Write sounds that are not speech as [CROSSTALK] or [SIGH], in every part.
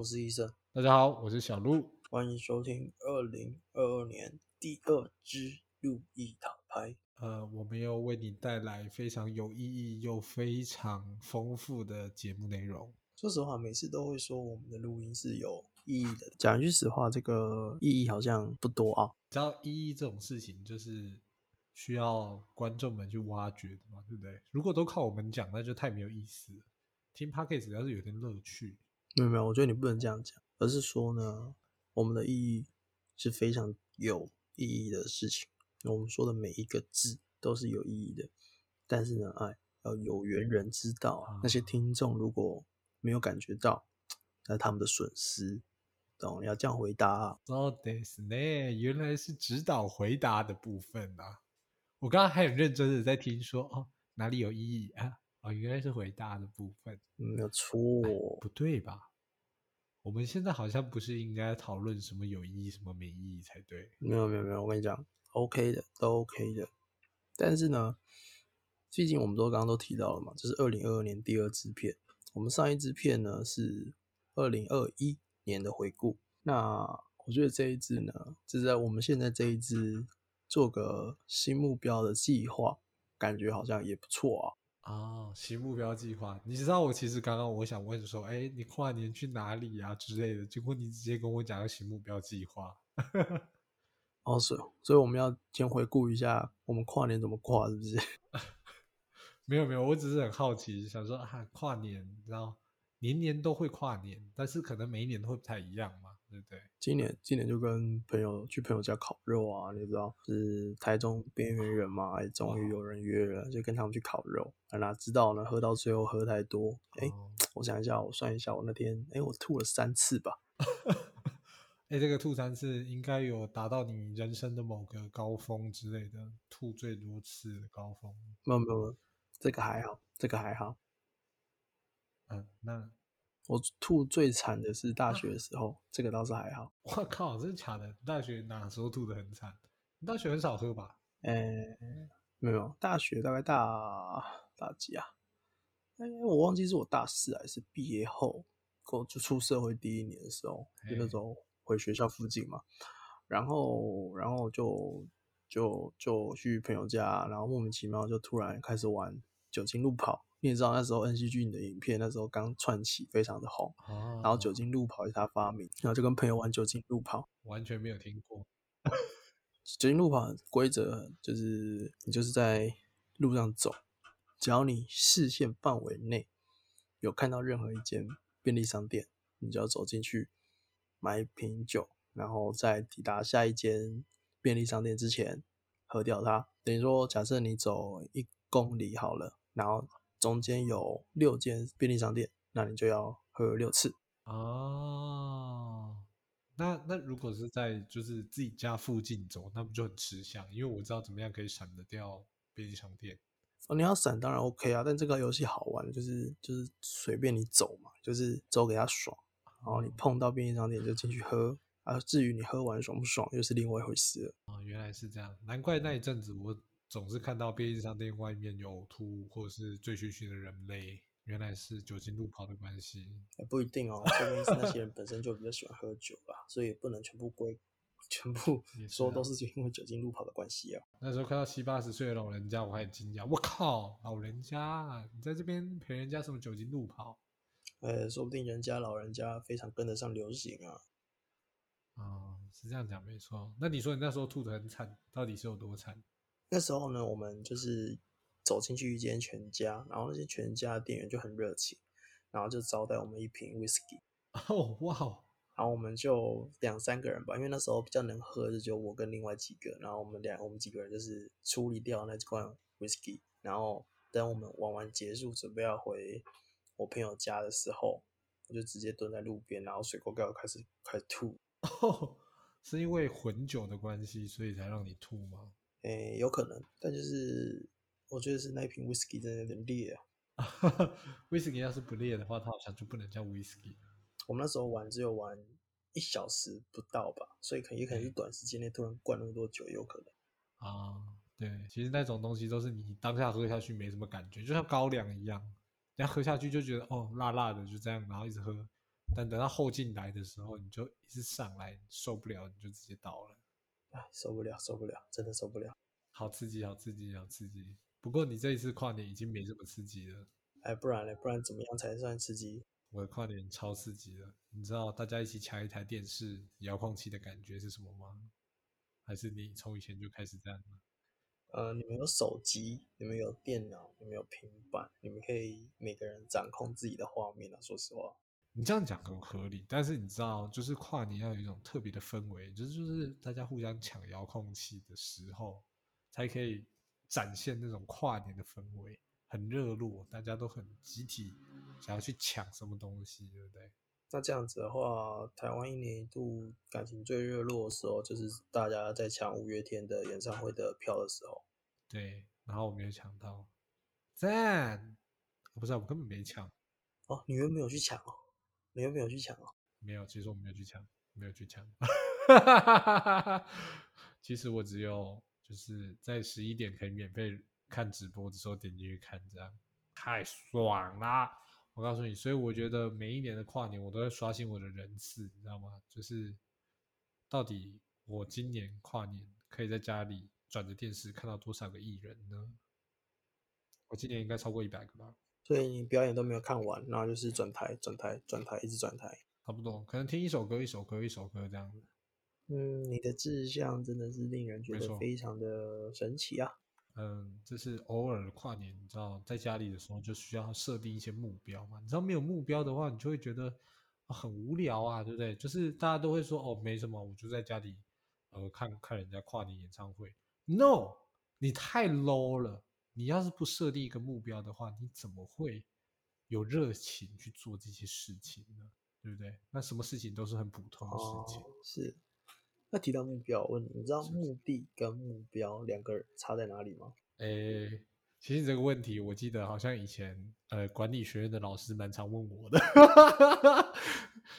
我是医生，大家好，我是小鹿。欢迎收听二零二二年第二支路易塔牌。呃，我们又为你带来非常有意义又非常丰富的节目内容。说实话，每次都会说我们的录音是有意义的。讲一句实话，这个意义好像不多啊。知道意义这种事情，就是需要观众们去挖掘的嘛，对不对？如果都靠我们讲，那就太没有意思了。听 podcast 要是有点乐趣。没有没有，我觉得你不能这样讲，而是说呢，我们的意义是非常有意义的事情。我们说的每一个字都是有意义的，但是呢，哎，要有缘人知道啊。那些听众如果没有感觉到，那他们的损失，懂？要这样回答啊。哦，对是呢，原来是指导回答的部分啊。我刚刚还很认真的在听，说哦，哪里有意义啊？哦，原来是回答的部分，没有错，不对吧？我们现在好像不是应该讨论什么有意义、什么没意义才对？没有，没有，没有。我跟你讲，OK 的，都 OK 的。但是呢，毕竟我们都刚刚都提到了嘛，这是二零二二年第二支片。我们上一支片呢是二零二一年的回顾。那我觉得这一支呢，就在我们现在这一支做个新目标的计划，感觉好像也不错啊。哦，新目标计划，你知道我其实刚刚我想问说，哎，你跨年去哪里呀之类的，结果你直接跟我讲个新目标计划。[LAUGHS] 哦，是，所以我们要先回顾一下我们跨年怎么跨，是不是？[LAUGHS] 没有没有，我只是很好奇，想说啊，跨年，然后年年都会跨年，但是可能每一年都会不太一样嘛，对不对？今年今年就跟朋友去朋友家烤肉啊，你知道是台中边缘人嘛，哎，终于有人约了，就跟他们去烤肉。啊哪知道呢？喝到最后喝太多，哎，[TSK] 我想一下，我算一下，我那天哎，我吐了三次吧。[LAUGHS] 哎，这个吐三次应该有达到你人生的某个高峰之类的，吐最多次的高峰。没有没有，这个还好，这个还好。嗯，那我吐最惨的是大学的 [LAUGHS] 时候，这个倒是还好。我靠，真的假的？大学哪时候吐的很惨？你大学很少喝吧？哎，没有，大学大概大大几啊？哎，我忘记是我大四还是毕业后，我就出社会第一年的时候，就那时候。回学校附近嘛，然后，然后就就就去朋友家，然后莫名其妙就突然开始玩酒精路跑。你也知道那时候 N C G 的影片那时候刚串起，非常的红。然后酒精路跑是他发明，然后就跟朋友玩酒精路跑，完全没有听过。[LAUGHS] 酒精路跑规则就是你就是在路上走，只要你视线范围内有看到任何一间便利商店，你就要走进去。买一瓶酒，然后在抵达下一间便利商店之前喝掉它。等于说，假设你走一公里好了，然后中间有六间便利商店，那你就要喝六次。哦，那那如果是在就是自己家附近走，那不就很吃香？因为我知道怎么样可以闪得掉便利商店。哦，你要闪当然 OK 啊，但这个游戏好玩就是就是随便你走嘛，就是走给他爽。然后你碰到便利商店就进去喝，啊，至于你喝完爽不爽又是另外一回事了。哦，原来是这样，难怪那一阵子我总是看到便利商店外面有吐或者是醉醺醺的人类，原来是酒精路跑的关系。也不一定哦，说明是那些人本身就比较喜欢喝酒吧，所以不能全部归全部说都是因为酒精路跑的关系啊。那时候看到七八十岁的老人家，我还很惊讶，我靠，老人家你在这边陪人家什么酒精路跑？呃，说不定人家老人家非常跟得上流行啊。哦，是这样讲没错。那你说你那时候吐的很惨，到底是有多惨？那时候呢，我们就是走进去一间全家，然后那些全家店员就很热情，然后就招待我们一瓶 whisky。[LAUGHS] 哦，哇！然后我们就两三个人吧，因为那时候比较能喝，就我跟另外几个，然后我们两我们几个人就是处理掉那罐 whisky，然后等我们玩完结束，准备要回。我朋友家的时候，我就直接蹲在路边，然后水沟盖开始开始吐。[LAUGHS] 哦，是因为混酒的关系，所以才让你吐吗？诶，有可能，但就是我觉得是那一瓶 whisky 真的有点烈啊。[LAUGHS] whisky 要是不烈的话，它好像就不能叫 whisky。我们那时候玩只有玩一小时不到吧，所以可也可能是短时间内突然灌那么多酒，有可能。啊，对，其实那种东西都是你当下喝下去没什么感觉，就像高粱一样。人家喝下去就觉得哦辣辣的，就这样，然后一直喝，但等到后劲来的时候，你就一直上来，受不了，你就直接倒了。哎，受不了，受不了，真的受不了。好刺激，好刺激，好刺激！不过你这一次跨年已经没这么刺激了。哎，不然嘞？不然怎么样才算刺激？我的跨年超刺激的，你知道大家一起抢一台电视遥控器的感觉是什么吗？还是你从以前就开始这样？呃，你们有手机，你们有电脑，你们有平板，你们可以每个人掌控自己的画面啊。说实话，你这样讲很合理，但是你知道，就是跨年要有一种特别的氛围，就是就是大家互相抢遥控器的时候，才可以展现那种跨年的氛围，很热络，大家都很集体想要去抢什么东西，对不对？那这样子的话，台湾一年一度感情最热络的时候，就是大家在抢五月天的演唱会的票的时候。对，然后我没有抢到，赞！不是，我根本没抢。哦，你又没有去抢哦？你又没有去抢哦？没有，其实我没有去抢，没有去抢。哈哈哈哈哈其实我只有就是在十一点可以免费看直播的时候点进去看，这样太爽啦！我告诉你，所以我觉得每一年的跨年，我都在刷新我的人次，你知道吗？就是到底我今年跨年可以在家里转着电视看到多少个艺人呢？我今年应该超过一百个吧。所以你表演都没有看完，然后就是转台、转台、转台，一直转台，差不多，可能听一首歌、一首歌、一首歌这样子。嗯，你的志向真的是令人觉得非常的神奇啊。嗯，就是偶尔跨年，你知道，在家里的时候就需要设定一些目标嘛。你知道没有目标的话，你就会觉得很无聊啊，对不对？就是大家都会说哦，没什么，我就在家里呃看看人家跨年演唱会。No，你太 low 了。你要是不设定一个目标的话，你怎么会有热情去做这些事情呢？对不对？那什么事情都是很普通的事情。是。那提到目标，我问你，你知道目的跟目标两个差在哪里吗？诶，其实这个问题，我记得好像以前呃管理学院的老师蛮常问我的。[LAUGHS]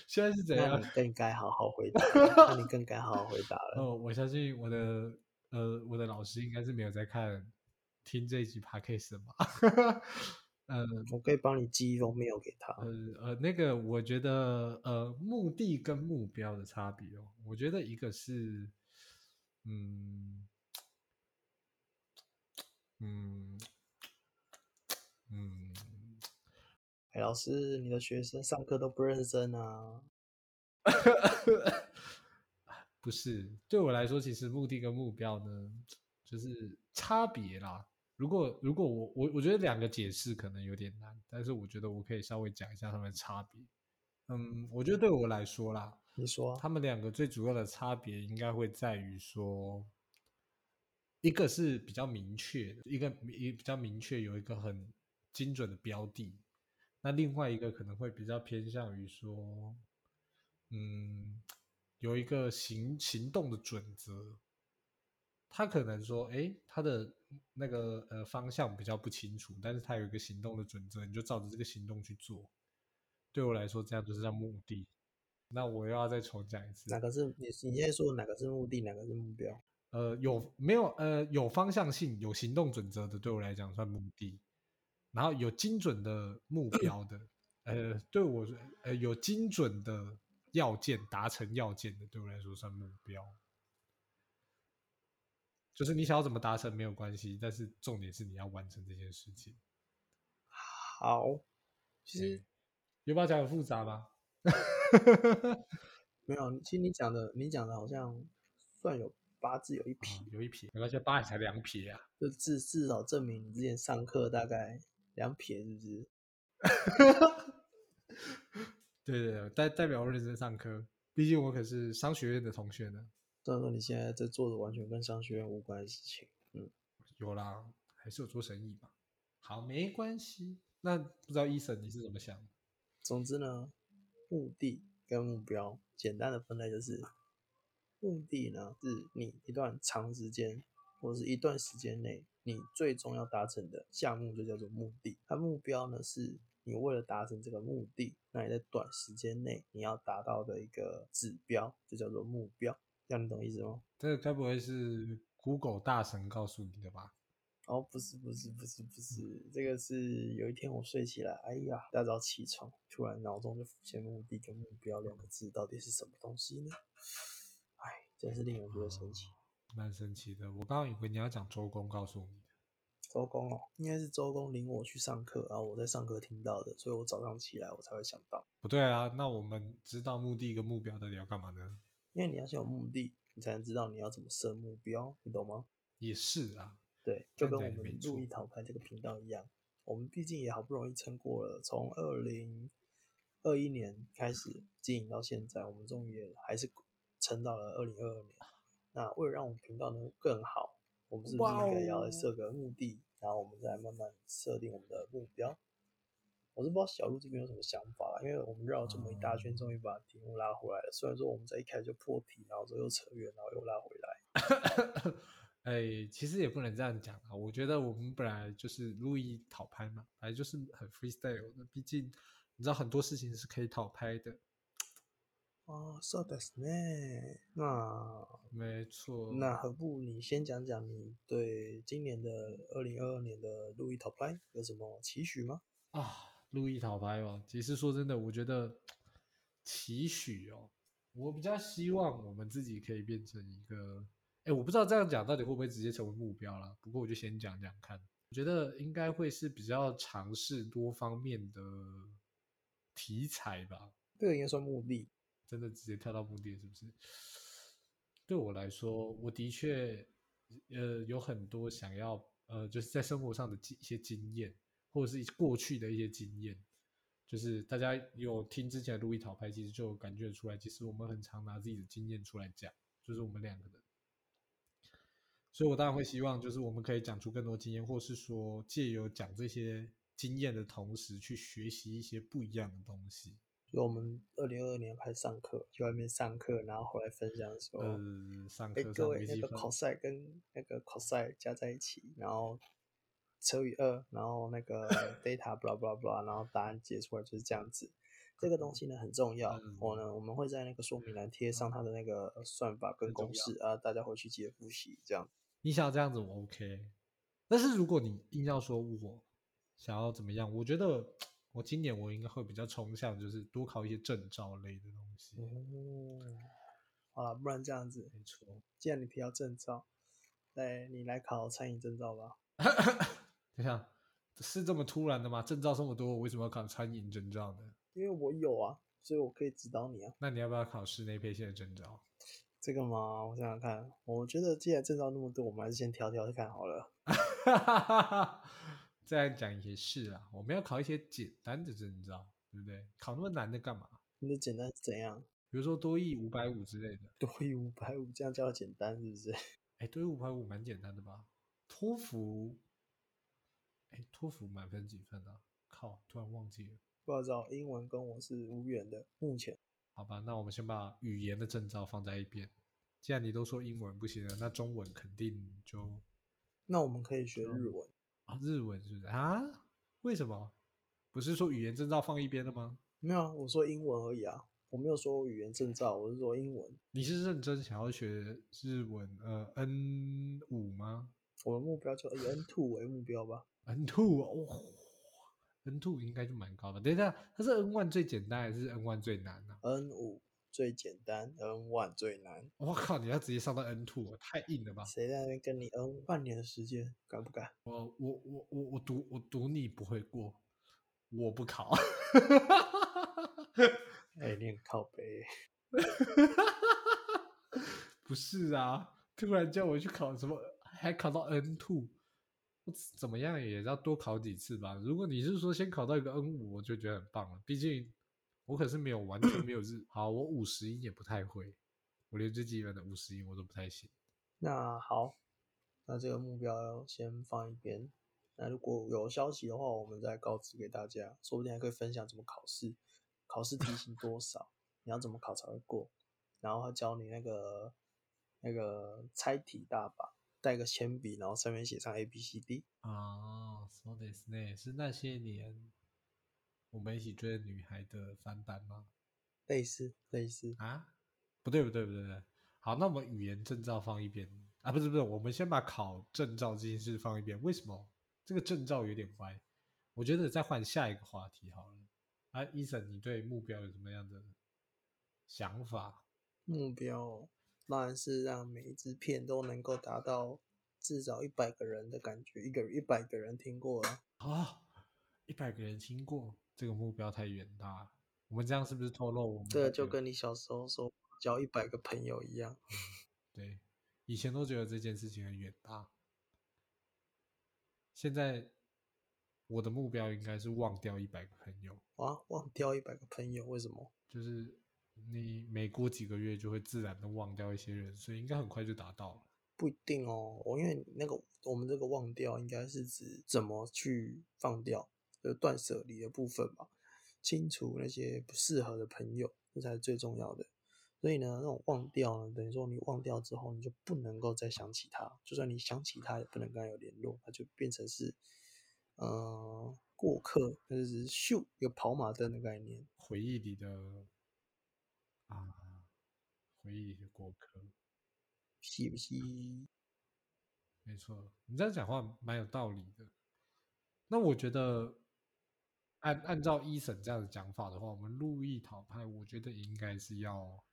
现在是怎样？你更该好好回答。那你更该好好回答了。哦，我相信我的呃我的老师应该是没有在看听这一集 podcast 吧。[LAUGHS] 呃，我可以帮你寄一封 mail 给他。呃呃，那个我觉得呃，目的跟目标的差别哦，我觉得一个是，嗯嗯嗯，哎，老师，你的学生上课都不认真啊？[LAUGHS] 不是，对我来说，其实目的跟目标呢，就是差别啦。如果如果我我我觉得两个解释可能有点难，但是我觉得我可以稍微讲一下他们的差别。嗯，我觉得对我来说啦，你说他们两个最主要的差别应该会在于说，一个是比较明确的，一个一比较明确有一个很精准的标的，那另外一个可能会比较偏向于说，嗯，有一个行行动的准则。他可能说，哎，他的那个呃方向比较不清楚，但是他有一个行动的准则，你就照着这个行动去做。对我来说，这样就是叫目的。那我又要再重讲一次，哪个是你你现在说哪个是目的，哪个是目标？呃，有没有呃有方向性、有行动准则的，对我来讲算目的。然后有精准的目标的，呃，对我呃有精准的要件达成要件的，对我来说算目标。就是你想要怎么达成没有关系，但是重点是你要完成这件事情。好，其实有没有讲很复杂吗？[LAUGHS] 没有，其实你讲的，你讲的好像算有八字有一撇，有一撇，没关系，八才两撇啊，就至至少证明你之前上课大概两撇，是不是？[LAUGHS] 对对对，代代表我认真上课，毕竟我可是商学院的同学呢。虽然说你现在在做的完全跟商学院无关的事情，嗯，有啦，还是有做生意吧。好，没关系。那不知道医生你是怎么想？总之呢，目的跟目标简单的分类就是，目的呢是你一段长时间或者是一段时间内你最终要达成的项目就叫做目的。它目标呢是你为了达成这个目的，那你在短时间内你要达到的一个指标就叫做目标。这样你懂意思吗？这个该不会是 Google 大神告诉你的吧？哦，不是不是不是不是，这个是有一天我睡起来，哎呀，大早起床，突然脑中就浮现目的跟目标两个字，到底是什么东西呢？哎，真是令人觉得神奇。蛮神奇的。我刚刚以为你要讲周公告诉你的，周公哦，应该是周公领我去上课，然后我在上课听到的，所以我早上起来我才会想到。不对啊。那我们知道目的跟目标到底要干嘛呢？因为你要先有目的，你才能知道你要怎么设目标，你懂吗？也是啊，对，就跟我们路易淘拍这个频道一样，我们毕竟也好不容易撑过了，从二零二一年开始经营到现在，我们终于也还是撑到了二零二二年。那为了让我们频道能更好，我们是不是应该要设个目的，然后我们再慢慢设定我们的目标？我是不知道小鹿这边有什么想法啦，因为我们绕了这么一大圈，终于把题目拉回来了。虽然说我们在一开始就破题，然后之后又扯远，然后又拉回来。[COUGHS] 哎，其实也不能这样讲啊。我觉得我们本来就是路易讨拍嘛，本来就是很 freestyle 的。毕竟你知道很多事情是可以讨拍的，哦，そうですね。那没错。那何不你先讲讲你对今年的二零二二年的路易 Top Line 有什么期许吗？啊， 路易讨牌王。其实说真的，我觉得期许哦，我比较希望我们自己可以变成一个，哎，我不知道这样讲到底会不会直接成为目标啦。不过我就先讲讲看，我觉得应该会是比较尝试多方面的题材吧。这个应该算目的。真的直接跳到目的是不是？对我来说，我的确呃有很多想要呃就是在生活上的经一些经验，或者是过去的一些经验，就是大家有听之前的路易讨拍，其实就感觉得出来，其实我们很常拿自己的经验出来讲，就是我们两个人。所以我当然会希望，就是我们可以讲出更多经验，或是说借由讲这些经验的同时，去学习一些不一样的东西。就我们二零二二年开始上课，去外面上课，然后回来分享说，呃，上哎、课各位那个，cos 跟那个 cos 加在一起，然后乘以二，然后那个 [LAUGHS] data blah blah blah，然后答案解出来就是这样子。这个东西呢很重要，嗯我呢我们会在那个说明栏贴上它的那个算法跟公式啊，大家回去记得复习。这样，你想要这样子我 OK，但是如果你硬要说我想要怎么样，我觉得我今年我应该会比较冲向就是多考一些证照类的东西。哦，好了，不然这样子，没错，既然你提到证照，来你来考餐饮证照吧。[LAUGHS] 等一下是这么突然的吗？证照这么多，我为什么要考餐饮证照呢？因为我有啊，所以我可以指导你啊。那你要不要考室内配线的证照？这个嘛，我想想看，我觉得既然证照那么多，我们还是先挑挑看好了。[LAUGHS] 这样讲也是啦，我们要考一些简单的证照，对不对？考那么难的干嘛？你的简单是怎样？比如说多益五百五之类的。多一五百五，这样叫简单是不是？哎，多益五百五蛮简单的吧？托福，哎，托福满分几分啊？靠，突然忘记了。不知道，英文跟我是无缘的，目前。好吧，那我们先把语言的证照放在一边。既然你都说英文不行了，那中文肯定就那我们可以学日文。啊日文是不是啊？为什么？不是说语言证照放一边了吗？没有啊，我说英文而已啊，我没有说语言证照，我是说英文。你是认真想要学日文呃 N 五吗我的目标就以 N two 为目标吧。？N two 哦，N two 应该就蛮高的。等一下，它是 N one 最简单还是 N one 最难呢、N 五最简单，N one 最难。我靠，你要直接上到 N two，太硬了吧？谁在那边跟你 N 半年的时间，敢不敢？我我我我我赌我赌你不会过，我不考。[LAUGHS] 哎、你很靠背。[LAUGHS] 不是啊，突然叫我去考什么，还考到 N two，我怎么样也要多考几次吧。如果你是说先考到一个 N 五，我就觉得很棒了。毕竟我可是没有完全没有日，好，我五十音也不太会，我连最基本的五十音我都不太行。那好，那这个目标先放一边。那如果有消息的话，我们再告知给大家，说不定还可以分享怎么考试，考试题型多少，你要怎么考才会过，然后教你那个那个猜题大法，带个铅笔，然后上面写上 A B C D。啊，そうですね，是那些年我们一起追的女孩的翻版吗？类似类似，啊，不对不对不对不对，好，那我们语言证照放一边， 啊，不是不是，我们先把考证照这件事放一边。为什么这个证照有点歪？我觉得再换下一个话题好了。啊，伊森，你对目标有什么样的想法？目标 当然是让每一支片都能够达到至少一百个人的感觉，一个一百个人听过了啊，一百个人听过，这个目标太远大了。我们这样是不是透露我们？对，就跟你小时候说交一百个朋友一样。对。以前都觉得这件事情很远大，现在我的目标应该是忘掉一百个朋友啊！忘掉一百个朋友，为什么？就是你每过几个月就会自然的忘掉一些人，所以应该很快就达到了。不一定哦，我因为那个我们这个忘掉应该是指怎么去放掉，就断舍离的部分吧，清除那些不适合的朋友，这才是最重要的。所以呢，那种忘掉呢，等于说你忘掉之后，你就不能够再想起他，就算你想起他，也不能跟他有联络，他就变成是，呃，过客，就是咻一个跑马灯的概念，回忆里的啊，回忆过客，是不是？没错，你这样讲话蛮有道理的。那我觉得，按按照一审这样的讲法的话，我们路易讨派，我觉得应该是要。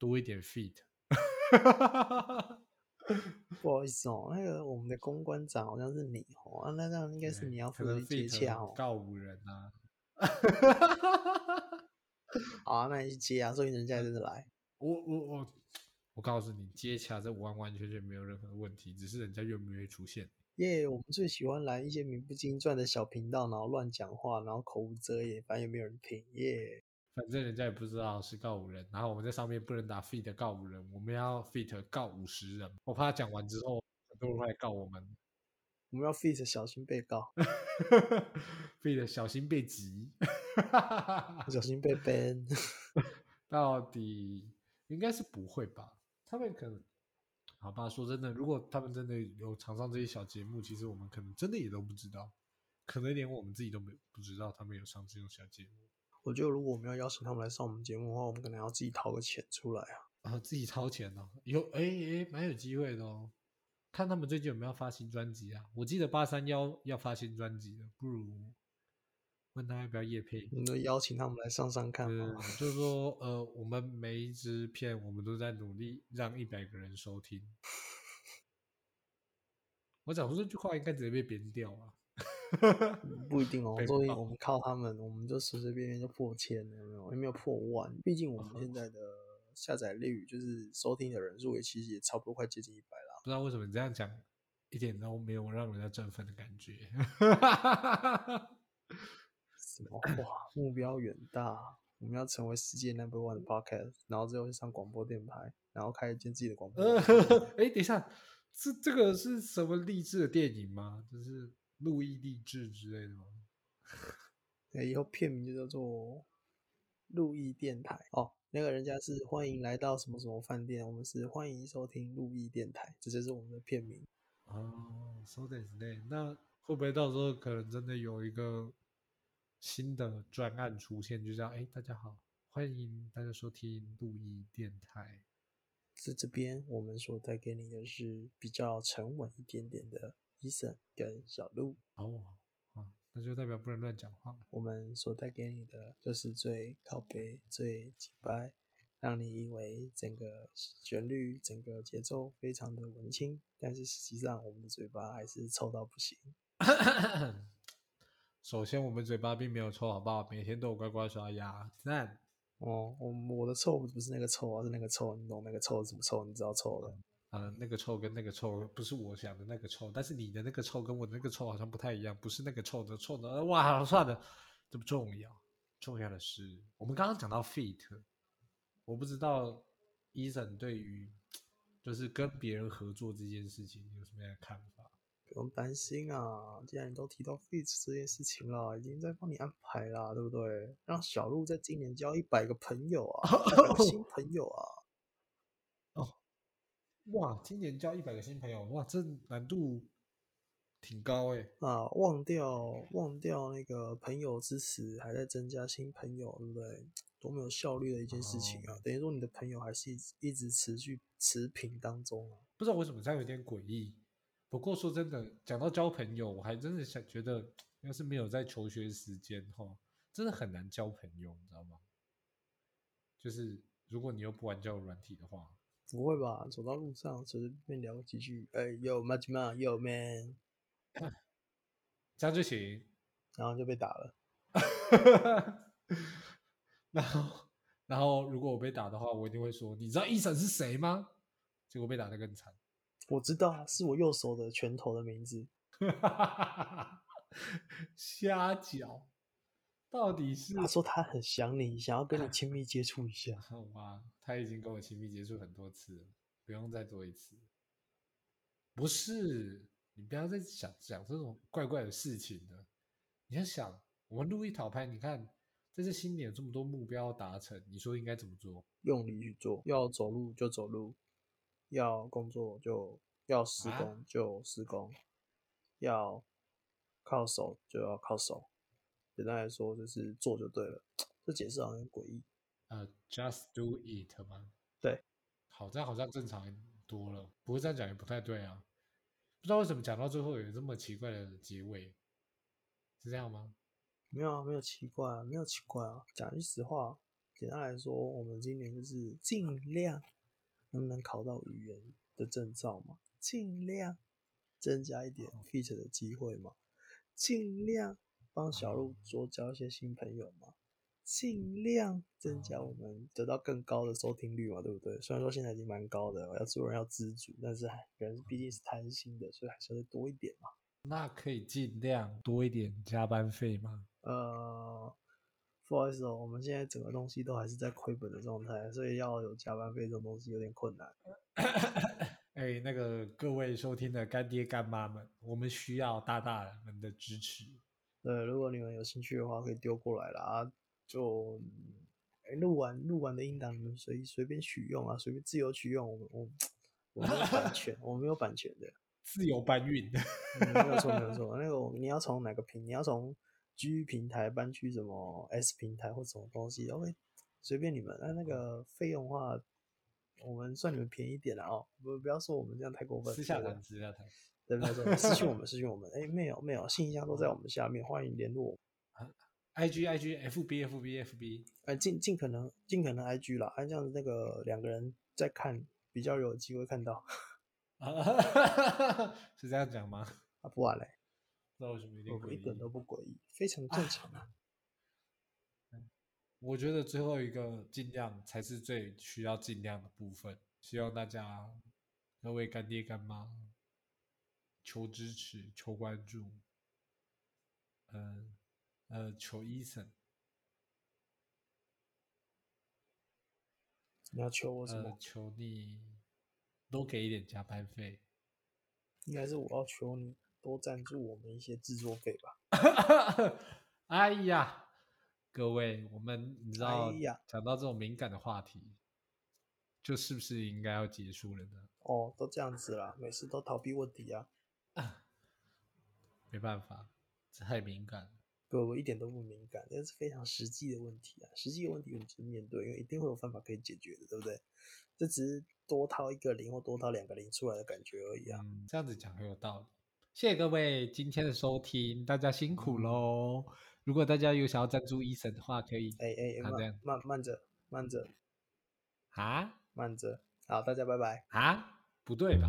多一点 feat，[LAUGHS] 不好意思哦，那个我们的公关长好像是你哦，啊，那这样应该是你要负责接洽哦，告五人啊，[LAUGHS] 好啊，那你去接啊，所以人家真的来，我我我我告诉你，接洽这完完全全没有任何问题，只是人家愿不愿意出现。耶，我们最喜欢来一些名不经传的小频道，然后乱讲话，然后口无遮掩，反正也没有人听，耶。反正人家也不知道是告五人，然后我们在上面不能打 feat 告五人，我们要 feat 告五十人。我怕他讲完之后很多人会来告我们，我们要 feat 小心被告，[LAUGHS] feat 小心被挤，小心被 ban。[LAUGHS] 到底应该是不会吧？他们可能好吧？说真的，如果他们真的有场上这些小节目，其实我们可能真的也都不知道，可能连我们自己都没不知道他们有上这种小节目。我觉得如果我们要邀请他们来上我们节目的话，我们可能要自己掏个钱出来啊！啊，自己掏钱哦，有哎哎，蛮有机会的哦。看他们最近有没有发新专辑啊？我记得八三幺要发新专辑的，不如问他要不要夜配？你们邀请他们来上上看吗？就是说，呃，我们每一支片，我们都在努力让一百个人收听。我讲出这句话，应该直接被编掉啊！不一定哦，[LAUGHS] 所以我们靠他们，我们就随随便便就破千了，有没有？有没有破万？毕竟我们现在的下载率，就是收听的人数，也其实也差不多快接近一百了。不知道为什么你这样讲，一点都没有让人家振奋的感觉。什么哇？目标远大，我们要成为世界 number one 的 podcast，然后最后去上广播电台，然后开一间自己的广播。哎，[LAUGHS] 等一下，这这个是什么励志的电影吗？就是。路易励志之类的吗？对，以后片名就叫做路易电台哦。那个人家是欢迎来到什么什么饭店，我们是欢迎收听路易电台，这就是我们的片名。哦，so that's that。那会不会到时候可能真的有一个新的专案出现，就叫哎，大家好，欢迎大家收听路易电台。在这边，我们所带给你的是比较沉稳一点点的。伊森跟小鹿哦，啊，那就代表不能乱讲话。我们所带给你的就是最靠背、最紧白，让你以为整个旋律、整个节奏非常的文青，但是实际上我们的嘴巴还是臭到不行。[COUGHS] 首先，我们嘴巴并没有臭，好不好？每天都有乖乖刷牙，赞。哦，我我的臭不是那个臭而，是那个臭，你懂那个臭怎么臭？你知道臭的。呃，那个臭跟那个臭不是我想的那个臭，但是你的那个臭跟我的那个臭好像不太一样，不是那个臭的臭的。哇，算了，这不重要，重要的是我们刚刚讲到 feat，我不知道 Eason 对于就是跟别人合作这件事情有什么样的看法？不用担心啊，既然你都提到 feat 这件事情了，已经在帮你安排了，对不对？让小鹿在今年交一百个朋友啊，[LAUGHS] 新朋友啊。哇，今年交一百个新朋友，哇，这难度挺高哎。啊，忘掉忘掉那个朋友支持，还在增加新朋友，对不对？多么有效率的一件事情啊！等于说你的朋友还是一直一直持续持平当中啊。不知道为什么这样有点诡异。不过说真的，讲到交朋友，我还真的想觉得，要是没有在求学时间哈，真的很难交朋友，你知道吗？就是如果你又不玩交友软体的话，不会吧？走到路上随随便聊几句，哎，Yo m a c m a Yo man，[COUGHS] 这样就行，然后就被打了。[LAUGHS] 然后，然后如果我被打的话，我一定会说：“你知道一审是谁吗？”结果被打的更惨。我知道，是我右手的拳头的名字。[LAUGHS] 瞎搅，到底是他说他很想你，想要跟你亲密接触一下。[LAUGHS] 好吧，他已经跟我亲密接触很多次了，不用再做一次。不是，你不要再想想这种怪怪的事情了。你要想，我们录一套拍，你看。在这新年有这么多目标要达成，你说应该怎么做？用力去做，要走路就走路，要工作就要施工就施工，要靠手就要靠手。简单来说就是做就对了。这解释好像很诡异。呃，just do it 吗？对，好，像好像正常多了。不过这样讲也不太对啊。不知道为什么讲到最后有这么奇怪的结尾，是这样吗？没有啊，没有奇怪啊，没有奇怪啊。讲句实话，简单来说，我们今年就是尽量能不能考到语言的证照嘛，尽量增加一点 fit 的机会嘛，尽量帮小鹿多交一些新朋友嘛，尽量增加我们得到更高的收听率嘛，对不对？虽然说现在已经蛮高的，要做人要知足，但是人毕竟是贪心的，所以还是要多一点嘛。那可以尽量多一点加班费吗？呃，不好意思哦，我们现在整个东西都还是在亏本的状态，所以要有加班费这种东西有点困难。[COUGHS] 哎，那个各位收听的干爹干妈们，我们需要大大们的支持。对，如果你们有兴趣的话，可以丢过来啦。就哎，录完录完的音档，你们随随便取用啊，随便自由取用。我我我没有版权，我没有版权的。自由搬运，没有错没有错。那个你要从哪个平？你要从 G 平台搬去什么 S 平台或什么东西？OK，随便你们。那那个费用的话，我们算你们便宜点了哦。不不要说我们这样太过分。私下谈，私下谈。对没错，私信我们，私信我们。哎，没有没有，信箱都在我们下面，欢迎联络。IG IG FB FB FB，哎，尽尽可能尽可能 IG 啦，哎，这样子那个两个人在看，比较有机会看到。啊，[LAUGHS] 是这样讲吗？啊，不玩嘞。那为什么一点一点都不诡异，非常正常啊。我觉得最后一个尽量才是最需要尽量的部分。希望大家各位干爹干妈求支持、求关注，嗯呃，求医生。你要求我什么？求你。多给一点加班费，应该是我要求你多赞助我们一些制作费吧。[LAUGHS] 哎呀，各位，我们你知道，讲到这种敏感的话题，就是不是应该要结束了呢？哦，都这样子了，每次都逃避问题啊。没办法，太敏感了。不，我一点都不敏感，这是非常实际的问题啊。实际的问题我们去面对，因为一定会有方法可以解决的，对不对？这只是多掏一个零或多掏两个零出来的感觉而已啊。这样子讲很有道理。谢谢各位今天的收听，大家辛苦喽。如果大家有想要赞助医生的话，可以。哎哎，慢慢慢着，慢着。啊？慢着。好，大家拜拜。啊？不对吧？